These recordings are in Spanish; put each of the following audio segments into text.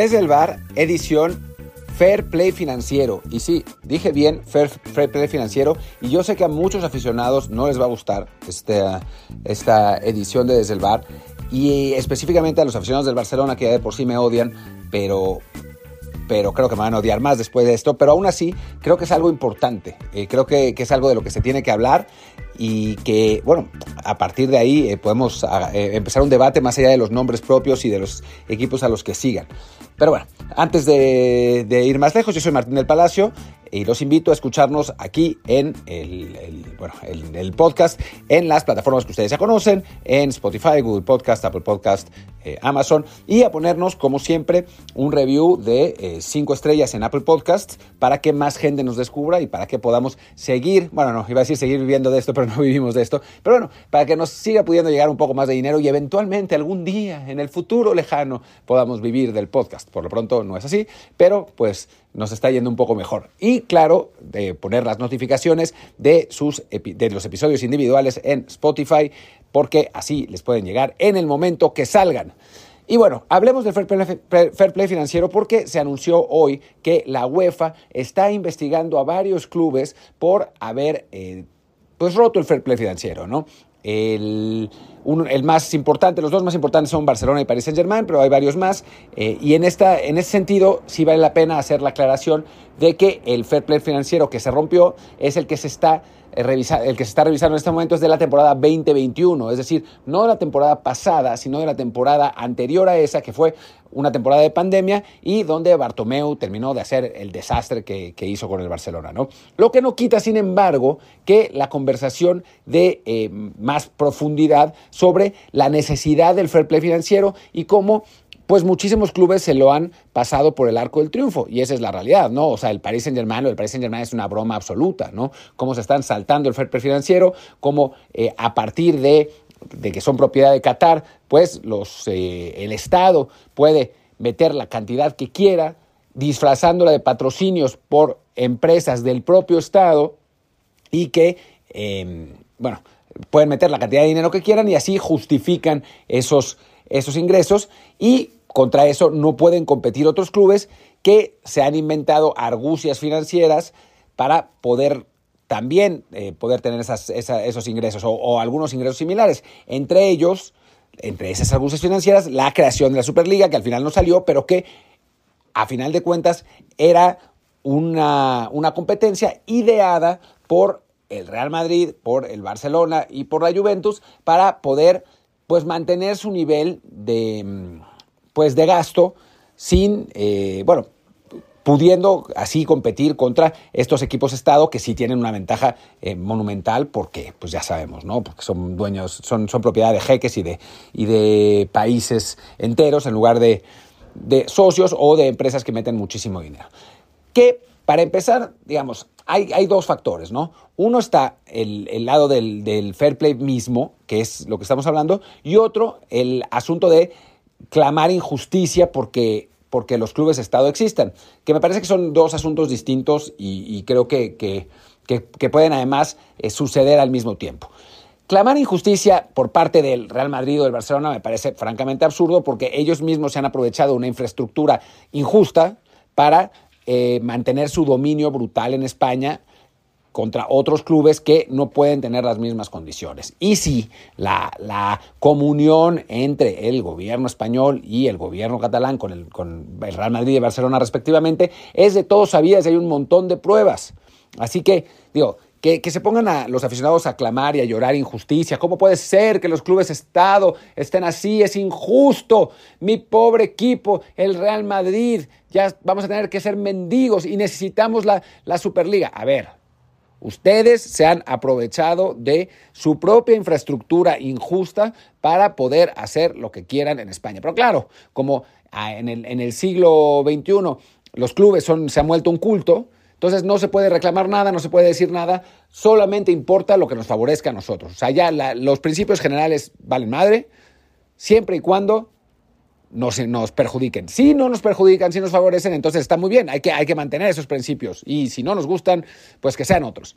Desde el bar, edición Fair Play Financiero. Y sí, dije bien, Fair, Play Financiero. Y yo sé que a muchos aficionados no les va a gustar esta, esta edición de Desde el Bar. Y específicamente a los aficionados del Barcelona, que ya de por sí me odian, pero pero creo que me van a odiar más después de esto. Pero aún así, creo que es algo importante. Eh, creo que, es algo de lo que se tiene que hablar y que, bueno, a partir de ahí eh, podemos ah, eh, empezar un debate más allá de los nombres propios y de los equipos a los que sigan. Pero bueno, antes de ir más lejos, yo soy Martín del Palacio y los invito a escucharnos aquí en el, bueno, el, podcast, en las plataformas que ustedes ya conocen, en Spotify, Google Podcast, Apple Podcast, eh, Amazon, y a ponernos, como siempre, un review de 5 eh, estrellas en Apple Podcast para que más gente nos descubra y para que podamos seguir, bueno, no, iba a decir seguir viviendo de esto, pero no vivimos de esto, pero bueno, para que nos siga pudiendo llegar un poco más de dinero y eventualmente algún día, en el futuro lejano, podamos vivir del podcast. Por lo pronto no es así, pero pues nos está yendo un poco mejor. Y claro, de poner las notificaciones de, sus, de los episodios individuales en Spotify, porque así les pueden llegar en el momento que salgan. Y bueno, hablemos del fair play, financiero porque se anunció hoy que la UEFA está investigando a varios clubes por haber eh, pues roto el fair play financiero, ¿no? El, el más importante, los dos más importantes son Barcelona y Paris Saint Germain, pero hay varios más. Eh, y en, esta, en ese sentido, sí vale la pena hacer la aclaración de que el fair play financiero que se rompió es el que se está eh, el que se está revisando en este momento es de la temporada 2021, es decir, no de la temporada pasada, sino de la temporada anterior a esa, que fue una temporada de pandemia y donde Bartomeu terminó de hacer el desastre que, hizo con el Barcelona. ¿no? Lo que no quita, sin embargo, que la conversación de eh, más profundidad sobre la necesidad del fair play financiero y cómo pues muchísimos clubes se lo han pasado por el arco del triunfo y esa es la realidad, ¿no? O sea, el Paris Saint-Germain el Paris Saint-Germain es una broma absoluta, ¿no? Cómo se están saltando el fair play financiero, cómo eh, a partir de, que son propiedad de Qatar, pues los, eh, el Estado puede meter la cantidad que quiera, disfrazándola de patrocinios por empresas del propio Estado y que, em, bueno, pueden meter la cantidad de dinero que quieran y así justifican esos, esos ingresos y contra eso no pueden competir otros clubes que se han inventado argucias financieras para poder también eh, poder tener esos ingresos o, algunos ingresos similares. Entre ellos, entre esas argucias financieras, la creación de la Superliga, que al final no salió, pero que a final de cuentas era una, una competencia ideada por el Real Madrid, por el Barcelona y por la Juventus para poder pues mantener su nivel de mm, pues de gasto sin, eh, bueno, pudiendo así competir contra estos equipos Estado que sí tienen una ventaja eh, monumental porque, pues ya sabemos, ¿no? Porque son dueños, son, son propiedad de jeques y de, y de países enteros en lugar de, de socios o de empresas que meten muchísimo dinero. Que, para empezar, digamos, hay, hay dos factores, ¿no? Uno está el, el lado del, del fair play mismo, que es lo que estamos hablando, y otro, el asunto de clamar injusticia porque, porque los clubes Estado existan, que me parece que son dos asuntos distintos y, creo que, que, pueden además eh, suceder al mismo tiempo. Clamar injusticia por parte del Real Madrid o del Barcelona me parece francamente absurdo porque ellos mismos se han aprovechado una infraestructura injusta para eh, mantener su dominio brutal en España contra otros clubes que no pueden tener las mismas condiciones. Y si la, la, comunión entre el gobierno español y el gobierno catalán con el, con el Real Madrid y Barcelona respectivamente es de todos sabidas y hay un montón de pruebas. Así que, digo, que, que, se pongan a los aficionados a clamar y a llorar injusticia. ¿Cómo puede ser que los clubes Estado estén así? Es injusto. Mi pobre equipo, el Real Madrid, ya vamos a tener que ser mendigos y necesitamos la, la Superliga. A ver, Ustedes se han aprovechado de su propia infraestructura injusta para poder hacer lo que quieran en España. Pero claro, como ah, en el, siglo XXI los clubes se han vuelto un culto, entonces no se puede reclamar nada, no se puede decir nada, solamente importa lo que nos favorezca a nosotros. O sea, ya los principios generales valen madre, siempre y cuando nos, nos perjudiquen. Si no nos perjudican, si nos favorecen, entonces está muy bien, hay que, hay que mantener esos principios y si no nos gustan, pues que sean otros.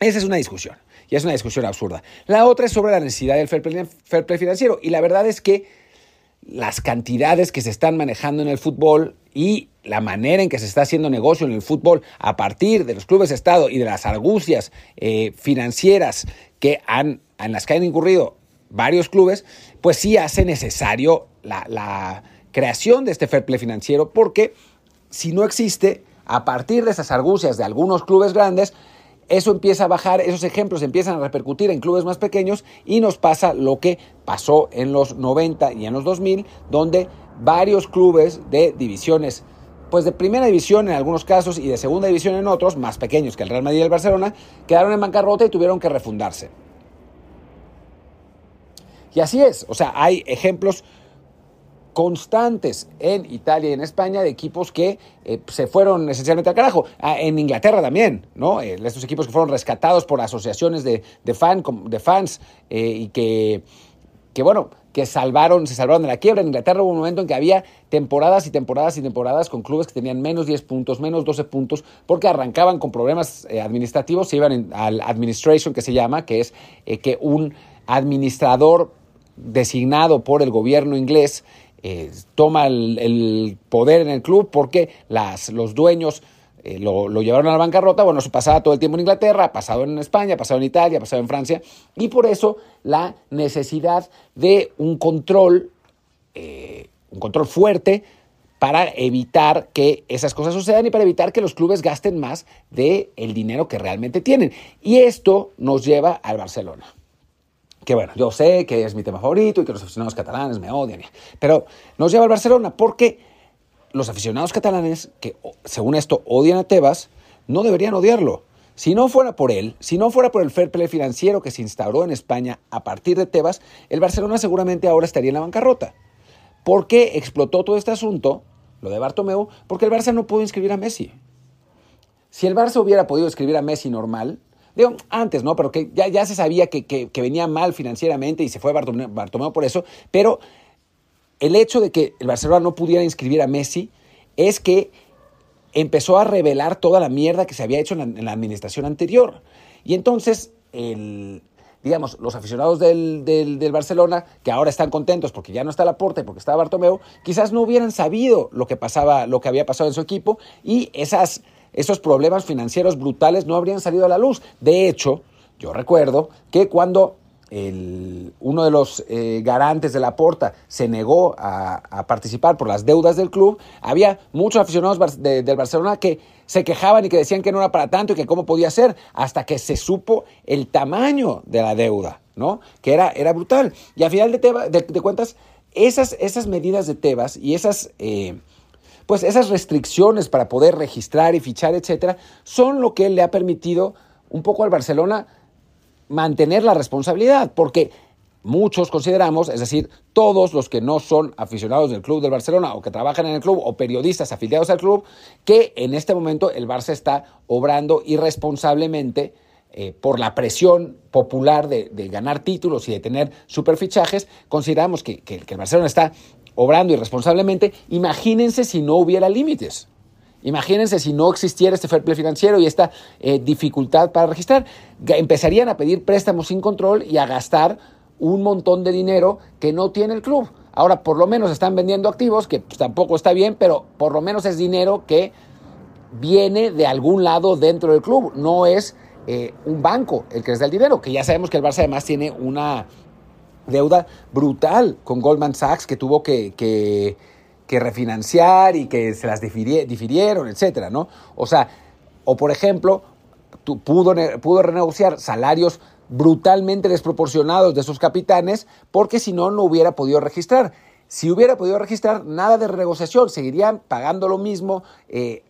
Esa es una discusión y es una discusión absurda. La otra es sobre la necesidad del fair play, financiero y la verdad es que las cantidades que se están manejando en el fútbol y la manera en que se está haciendo negocio en el fútbol a partir de los clubes de Estado y de las argucias eh, financieras que han, en las que han incurrido varios clubes, pues sí hace necesario la, creación de este fair play financiero porque si no existe, a partir de esas argucias de algunos clubes grandes, eso empieza a bajar, esos ejemplos empiezan a repercutir en clubes más pequeños y nos pasa lo que pasó en los 90 y en los 2000, donde varios clubes de divisiones, pues de primera división en algunos casos y de segunda división en otros, más pequeños que el Real Madrid y el Barcelona, quedaron en bancarrota y tuvieron que refundarse. Y así es, o sea, hay ejemplos constantes en Italia y en España de equipos que eh, se fueron esencialmente al carajo. Ah, en Inglaterra también, ¿no? Eh, estos equipos que fueron rescatados por asociaciones de, de, fan, de fans eh, y que, que, bueno, que salvaron, se salvaron de la quiebra. En Inglaterra hubo un momento en que había temporadas y temporadas y temporadas con clubes que tenían menos 10 puntos, menos 12 puntos, porque arrancaban con problemas administrativos, se iban al administration que se llama, que es que un administrador designado por el gobierno inglés eh, toma el, poder en el club porque las, los dueños eh, lo, llevaron a la bancarrota. Bueno, eso pasaba todo el tiempo en Inglaterra, ha pasado en España, ha pasado en Italia, ha pasado en Francia. Y por eso la necesidad de un control, eh, un control fuerte para evitar que esas cosas sucedan y para evitar que los clubes gasten más del el dinero que realmente tienen. Y esto nos lleva al Barcelona que bueno, yo sé que es mi tema favorito y que los aficionados catalanes me odian, pero nos lleva al Barcelona porque los aficionados catalanes, que según esto odian a Tebas, no deberían odiarlo. Si no fuera por él, si no fuera por el fair play financiero que se instauró en España a partir de Tebas, el Barcelona seguramente ahora estaría en la bancarrota. ¿Por qué explotó todo este asunto, lo de Bartomeu? Porque el Barça no pudo inscribir a Messi. Si el Barça hubiera podido inscribir a Messi normal, Digo, antes, ¿no? Pero que ya, ya se sabía que, venía mal financieramente y se fue Bartomeu, por eso. Pero el hecho de que el Barcelona no pudiera inscribir a Messi es que empezó a revelar toda la mierda que se había hecho en la, administración anterior. Y entonces, el, digamos, los aficionados del, del, Barcelona, que ahora están contentos porque ya no está Laporte porque está Bartomeu, quizás no hubieran sabido lo que pasaba, lo que había pasado en su equipo y esas esos problemas financieros brutales no habrían salido a la luz. De hecho, yo recuerdo que cuando uno de los eh, garantes de la porta se negó a, participar por las deudas del club, había muchos aficionados del Barcelona que se quejaban y que decían que no era para tanto y que cómo podía ser, hasta que se supo el tamaño de la deuda, ¿no? Que era, era brutal. Y a final de, cuentas, esas, esas medidas de Tebas y esas... Eh, pues esas restricciones para poder registrar y fichar, etcétera, son lo que le ha permitido un poco al Barcelona mantener la responsabilidad, porque muchos consideramos, es decir, todos los que no son aficionados del club del Barcelona o que trabajan en el club o periodistas afiliados al club, que en este momento el Barça está obrando irresponsablemente eh, por la presión popular de, ganar títulos y de tener superfichajes, consideramos que, que el Barcelona está obrando irresponsablemente, imagínense si no hubiera límites. Imagínense si no existiera este fair play financiero y esta eh, dificultad para registrar. Empezarían a pedir préstamos sin control y a gastar un montón de dinero que no tiene el club. Ahora, por lo menos están vendiendo activos, que pues, tampoco está bien, pero por lo menos es dinero que viene de algún lado dentro del club. No es eh, un banco el que les da el dinero, que ya sabemos que el Barça además tiene una deuda brutal con Goldman Sachs que tuvo que, que, refinanciar y que se las difirieron, etcétera, ¿no? O sea, o por ejemplo, pudo, pudo renegociar salarios brutalmente desproporcionados de sus capitanes porque si no, no hubiera podido registrar. Si hubiera podido registrar, nada de renegociación, seguirían pagando lo mismo, eh,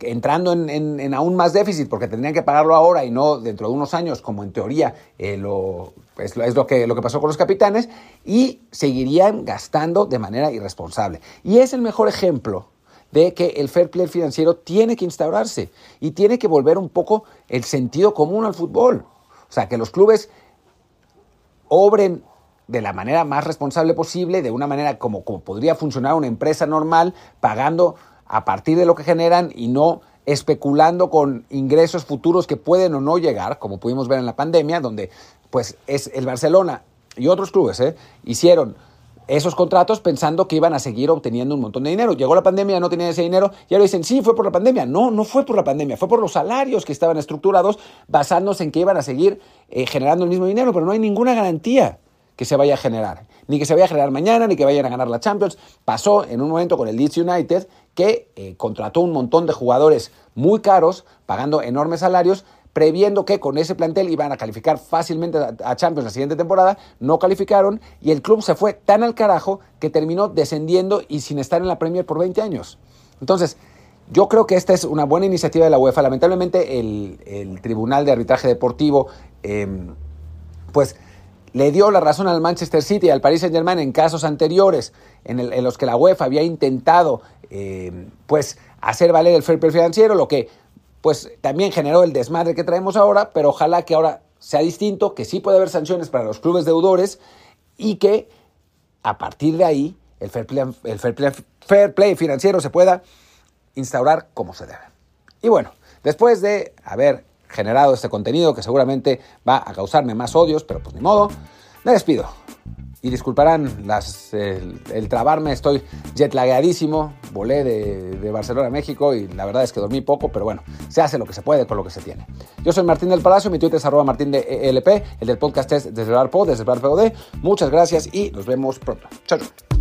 entrando en, aún más déficit porque tendrían que pagarlo ahora y no dentro de unos años, como en teoría eh, lo, es, lo, que, lo que pasó con los capitanes, y seguirían gastando de manera irresponsable. Y es el mejor ejemplo de que el fair play financiero tiene que instaurarse y tiene que volver un poco el sentido común al fútbol. O sea, que los clubes obren de la manera más responsable posible, de una manera como, como podría funcionar una empresa normal, pagando a partir de lo que generan y no especulando con ingresos futuros que pueden o no llegar, como pudimos ver en la pandemia, donde pues es el Barcelona y otros clubes ¿eh? hicieron esos contratos pensando que iban a seguir obteniendo un montón de dinero. Llegó la pandemia, no tenían ese dinero y ahora dicen, sí, fue por la pandemia. No, no fue por la pandemia, fue por los salarios que estaban estructurados basándose en que iban a seguir eh, generando el mismo dinero, pero no hay ninguna garantía que se vaya a generar. Ni que se vaya a generar mañana, ni que vayan a ganar la Champions. Pasó en un momento con el Leeds United que eh, contrató un montón de jugadores muy caros, pagando enormes salarios, previendo que con ese plantel iban a calificar fácilmente a Champions la siguiente temporada, no calificaron y el club se fue tan al carajo que terminó descendiendo y sin estar en la Premier por 20 años. Entonces, yo creo que esta es una buena iniciativa de la UEFA. Lamentablemente el, Tribunal de Arbitraje Deportivo, em, pues le dio la razón al Manchester City y al Paris Saint Germain en casos anteriores en, los que la UEFA había intentado em, pues hacer valer el fair play financiero, lo que pues también generó el desmadre que traemos ahora, pero ojalá que ahora sea distinto, que sí puede haber sanciones para los clubes deudores y que a partir de ahí el fair play, el fair play, financiero se pueda instaurar como se debe. Y bueno, después de haber generado este contenido que seguramente va a causarme más odios, pero pues ni modo, me despido y disculparán el, trabarme, estoy jetlagadísimo, volé de, Barcelona a México y la verdad es que dormí poco, pero bueno, se hace lo que se puede con lo que se tiene. Yo soy Martín del Palacio, mi Twitter es arroba martín de ELP, el del podcast es desde el Pod, desde el Pod. Muchas gracias y nos vemos pronto. Chao, chao.